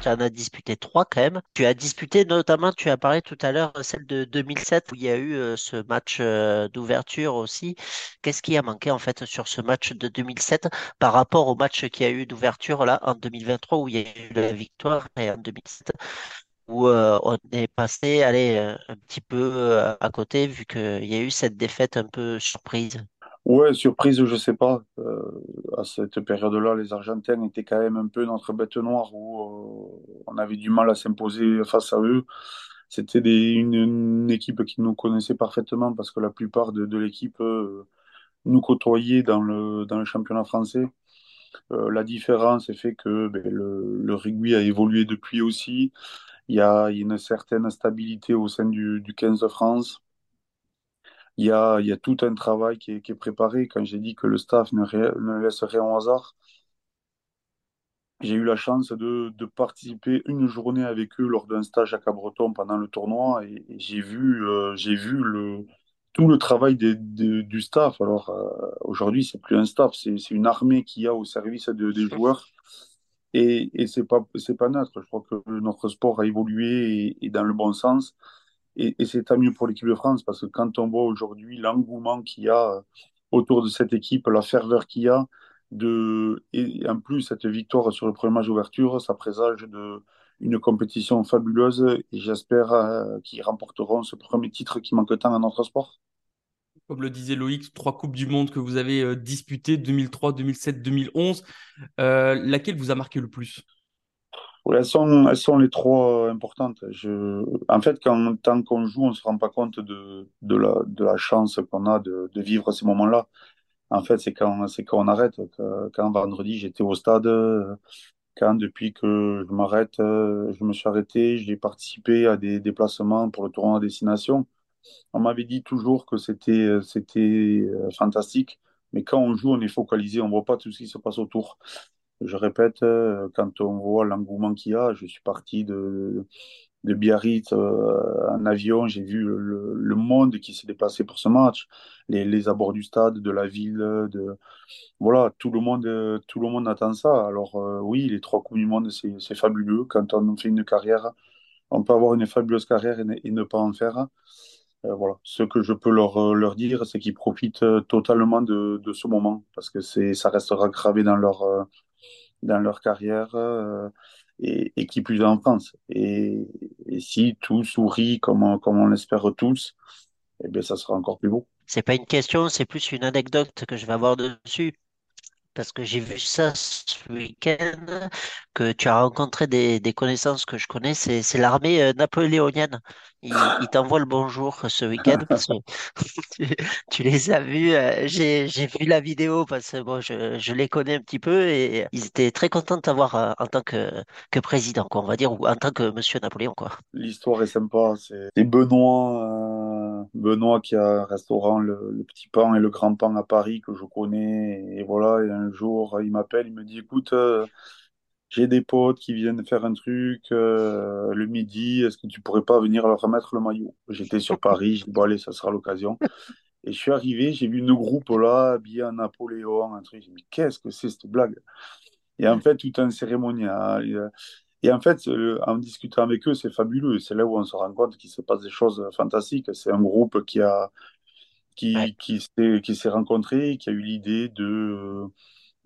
tu en as disputé trois quand même. Tu as disputé notamment, tu as parlé tout à l'heure, celle de 2007 où il y a eu euh, ce match euh, d'ouverture aussi. Qu'est-ce qui a manqué en fait sur ce match de 2007 par rapport au match qui a eu d'ouverture là en 2023 où il y a eu la victoire et en 2007 où euh, on est passé allez, un petit peu à côté vu qu'il y a eu cette défaite un peu surprise? Ouais, surprise, je sais pas. Euh, à cette période-là, les Argentins étaient quand même un peu notre bête noire où euh, on avait du mal à s'imposer face à eux. C'était des- une, équipe qui nous connaissait parfaitement parce que la plupart de, l'équipe euh, nous côtoyait dans le, dans le championnat français. La différence est fait que ben, le, le rugby a évolué depuis aussi. Il y a, il y a une certaine stabilité au sein du, du 15 de France. Il y a, y tout un travail qui est, préparé. Quand j'ai dit que le staff ne, laisse rien au hasard, j'ai eu la chance de, participer une journée avec eux lors d'un stage à Cabreton pendant le tournoi et, j'ai vu, euh, tout le travail du staff. Alors euh, aujourd'hui, c'est plus un staff, c'est une armée qui a au service de- des joueurs et, et c'est pas, pas neutre. Je crois que notre sport a évolué et dans le bon sens. Et, c'est tant mieux pour l'équipe de France parce que quand on voit aujourd'hui l'engouement qu'il y a euh, autour de cette équipe, la ferveur qu'il y a, et en plus cette victoire sur le premier match d'ouverture, ça présage de, une compétition fabuleuse et j'espère euh, qu'ils remporteront ce premier titre qui manque tant à notre sport. Comme le disait Loïc, trois Coupes du Monde que vous avez euh, disputées, 2003, 2007, 2011. Euh, laquelle vous a marqué le plus? Elles sont, elles sont les trois importantes. En fait, quand, tant qu'on joue, on ne se rend pas compte de, de la, de la chance qu'on a de, de vivre ces moments-là. En fait, c'est quand, quand on arrête. Quand, vendredi, j'étais au stade, quand depuis que je m'arrête, je me suis arrêté, j'ai participé à des déplacements pour le tournoi à destination. On m'avait dit toujours que c'était, euh, fantastique, mais quand on joue, on est focalisé, on voit pas tout ce qui se passe autour. Je répète, euh, quand on voit l'engouement qu'il y a, je suis parti de, Biarritz euh, en avion, j'ai vu le, monde qui s'est déplacé pour ce match, les, abords du stade, de la ville, de voilà, tout le monde, tout le monde attend ça. Alors euh, oui, les trois Coupes du Monde, c'est fabuleux. Quand on fait une carrière, on peut avoir une fabuleuse carrière et ne, pas en faire. Voilà, ce que je peux leur, leur dire, c'est qu'ils profitent totalement de, de ce moment parce que c'est, ça restera gravé dans leur, dans leur carrière euh, et, et qui plus en France. Et, et si tout sourit comme, on- comme on l'espère tous, eh bien, ça sera encore plus beau. C'est pas une question, c'est plus une anecdote que je vais avoir dessus. Parce que j'ai vu ça ce week-end, que tu as rencontré des, connaissances que je connais, c'est, l'armée euh, napoléonienne. Ils, ils t'envoient le bonjour ce week-end parce que tu, les as vus. euh, j'ai, vu la vidéo parce que bon, je, les connais un petit peu et ils étaient très contents de t'avoir euh, en tant que, président, quoi, on va dire, ou en tant que monsieur Napoléon, quoi. L'histoire est sympa. C'est Benoît, Benoît qui a un restaurant, le, Petit Pan et le Grand Pan à Paris que je connais. Et voilà, un jour, il m'appelle, il me dit, écoute, euh, j'ai des potes qui viennent faire un truc euh, le midi, est-ce que tu pourrais pas venir leur remettre le maillot? J'étais sur Paris, j'ai dit, bon, allez, ça sera l'occasion. Et je suis arrivé, j'ai vu une groupe là, habillé en Napoléon, un truc. Mais qu'est-ce que c'est cette blague? Et en fait, tout un cérémonial. Et en fait, en discutant avec eux, c'est fabuleux. C'est là où on se rend compte qu'il se passe des choses fantastiques. C'est un groupe qui a, Ouais. qui, qui s'est, qui s'est rencontré, qui a eu l'idée de,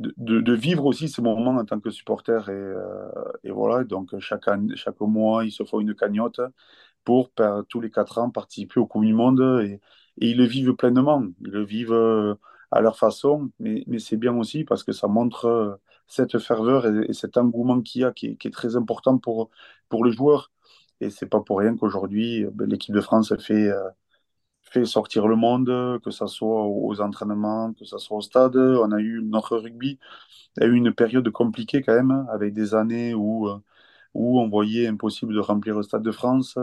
de, de- vivre aussi ces moments en tant que supporter. Et, euh, et voilà, donc chaque, chaque mois, ils se font une cagnotte pour, par- tous les quatre ans, participer au Coupe du Monde. Et, et ils le vivent pleinement. Ils le vivent euh, à leur façon. Mais, mais c'est bien aussi parce que ça montre euh, cette ferveur et, et cet engouement qu'il y a, qui est, très important pour, pour le joueur. Et c'est pas pour rien qu'aujourd'hui, ben, l'équipe de France fait, euh, fait sortir le monde, que ça soit aux entraînements, que ça soit au stade. On a eu notre rugby, a eu une période compliquée quand même, avec des années où, euh, où on voyait impossible de remplir le Stade de France.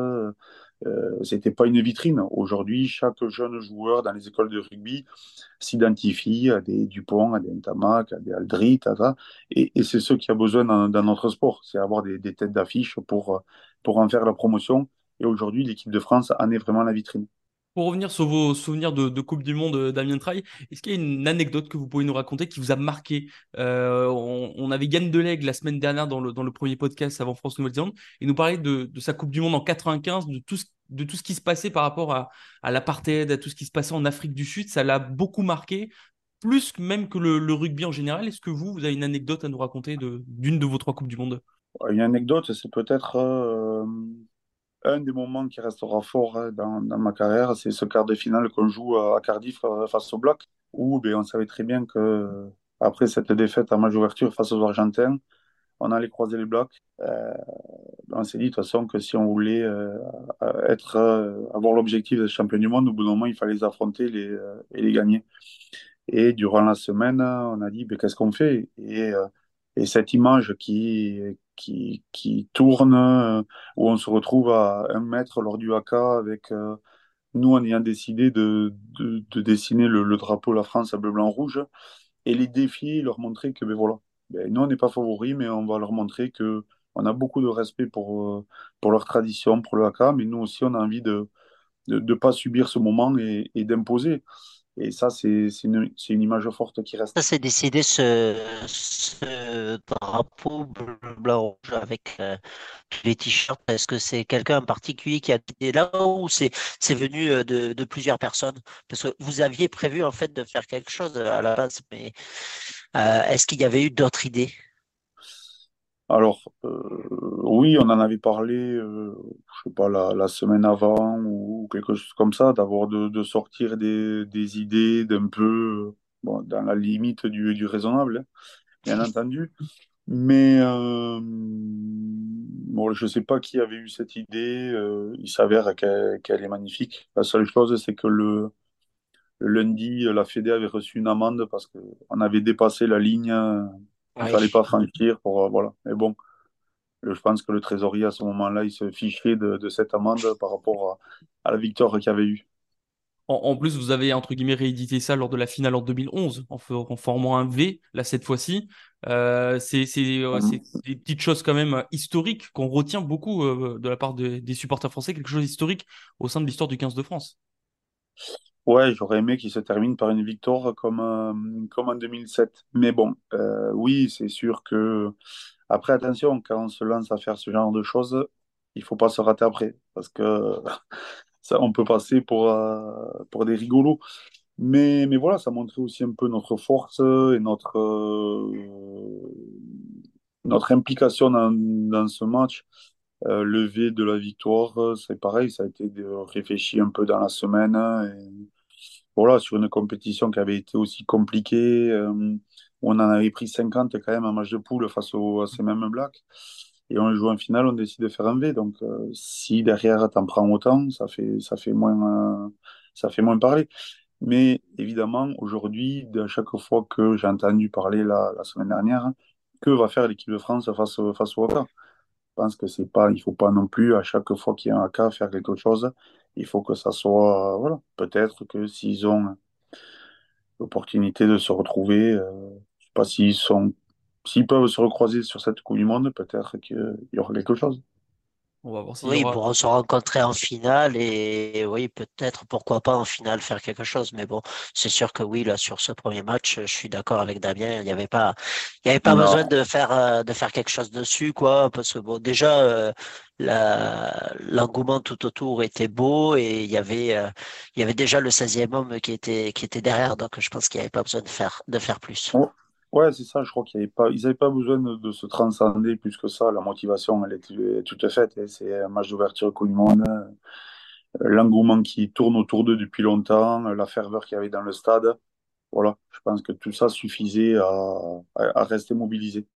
Euh, c'était pas une vitrine. Aujourd'hui, chaque jeune joueur dans les écoles de rugby s'identifie à des Dupont, à des Ntamak, à des Aldrit, à. Et, c'est ce qu'il a besoin dans, dans notre sport, c'est avoir des, des têtes d'affiche pour, pour en faire la promotion. Et aujourd'hui, l'équipe de France en est vraiment la vitrine. Pour revenir sur vos souvenirs de, Coupe du Monde euh, Damien Traille, est-ce qu'il y a une anecdote que vous pouvez nous raconter qui vous a marqué? Euh, on, avait Yann Delegue la semaine dernière dans le, premier podcast avant France-Nouvelle-Zélande et nous parlait de, sa Coupe du Monde en 95, de tout ce, qui se passait par rapport à, à l'apartheid, à tout ce qui se passait en Afrique du Sud. Ça l'a beaucoup marqué, plus même que le, rugby en général. Est-ce que vous, vous avez une anecdote à nous raconter d'une de, vos trois Coupes du Monde? Une anecdote, c'est peut-être... Euh, un des moments qui restera fort hein, dans, ma carrière, c'est ce quart de finale qu'on joue à Cardiff euh, face au bloc, où ben, on savait très bien que après cette défaite à match ouverture face aux Argentins, on allait croiser les blocs. Euh, on s'est dit de toute façon que si on voulait euh, être, avoir l'objectif d'être champion du monde, au bout d'un moment, il fallait les affronter les, et les gagner. Et durant la semaine, on a dit ben, qu'est-ce qu'on fait? Et, et cette image qui, qui, qui tourne, où on se retrouve à un mètre lors du haka avec euh, nous en ayant décidé de, de, dessiner le, drapeau de la France à bleu, blanc, rouge, et les défier, leur montrer que ben voilà, ben, nous on n'est pas favoris, mais on va leur montrer que on a beaucoup de respect pour, euh, pour leur tradition, pour le haka, mais nous aussi on a envie de ne pas subir ce moment et d'imposer. Et ça, c'est une, image forte qui reste. Ça, c'est décidé ce, drapeau bleu, blanc, rouge avec euh, les t-shirts. Est-ce que c'est quelqu'un en particulier qui a quitté là ou c'est venu euh, de, de, plusieurs personnes? Parce que vous aviez prévu en fait de faire quelque chose à la base, mais euh, est-ce qu'il y avait eu d'autres idées? Alors, euh, oui, on en avait parlé, euh, je sais pas, la, semaine avant ou quelque chose comme ça, d'avoir de, sortir des, idées d'un peu, bon, dans la limite du, du raisonnable, hein, bien entendu. Mais euh, bon, je ne sais pas qui avait eu cette idée. il s'avère qu'elle est magnifique. La seule chose, c'est que le, le lundi, la Fédé avait reçu une amende parce qu'on avait dépassé la ligne il ne fallait pas franchir pour. Euh, voilà. Mais bon, je pense que le trésorier, à ce moment-là, il se fichait de, cette amende par rapport à, la victoire qu'il y avait eu. En, plus, vous avez, entre guillemets, réédité ça lors de la finale en 2011, en, en formant un V, là, cette fois-ci. Euh, c'est euh, mhm. des petites choses quand même historiques qu'on retient beaucoup de la part des supporters français, quelque chose d'historique au sein de l'histoire du 15 de France. Ouais, j'aurais aimé qu'il se termine par une victoire comme, euh, comme en 2007. Mais bon, euh, oui, c'est sûr que. Après, attention, quand on se lance à faire ce genre de choses, il faut pas se rater après. Parce que ça, on peut passer pour, euh, pour des rigolos. Mais, mais voilà, ça montrait aussi un peu notre force et notre, notre implication dans, dans ce match. Euh, lever de la victoire, c'est pareil, ça a été de réfléchir un peu dans la semaine. Voilà, sur une compétition qui avait été aussi compliquée, euh, on en avait pris 50 quand même en match de poule face au, à ces mêmes Blacks. Et on joue en finale, on décide de faire un V. Donc, euh, si derrière t'en prends autant, ça fait, ça fait moins, euh, ça fait moins parler. Mais évidemment, aujourd'hui, à chaque fois que j'ai entendu parler la, semaine dernière, que va faire l'équipe de France face, face au Haka Je pense que c'est pas, il faut pas non plus à chaque fois qu'il y a un Haka faire quelque chose il faut que ça soit, voilà, peut-être que s'ils ont l'opportunité de se retrouver, euh, je sais pas s'ils sont, s'ils peuvent se recroiser sur cette Coupe du Monde, peut-être qu'il y aura quelque chose. On va voir oui, pour se rencontrer en finale et oui, peut-être, pourquoi pas en finale faire quelque chose. Mais bon, c'est sûr que oui, là, sur ce premier match, je suis d'accord avec Damien. Il n'y avait pas, il y avait pas besoin de faire, euh, de faire quelque chose dessus, quoi. Parce que bon, déjà, euh, l'engouement tout autour était beau et il y avait, euh, il y avait déjà le 16e homme qui était, qui était derrière. Donc, je pense qu'il n'y avait pas besoin de faire, de faire plus. Ouais, c'est ça, je crois qu'ils n'avaient pas, ils pas besoin de, se transcender plus que ça. La motivation, elle est, toute faite. Hein. C'est un match d'ouverture Coupe Monde. Euh, l'engouement qui tourne autour d'eux depuis longtemps, la ferveur qu'il y avait dans le stade. Voilà, je pense que tout ça suffisait à, à rester mobilisé.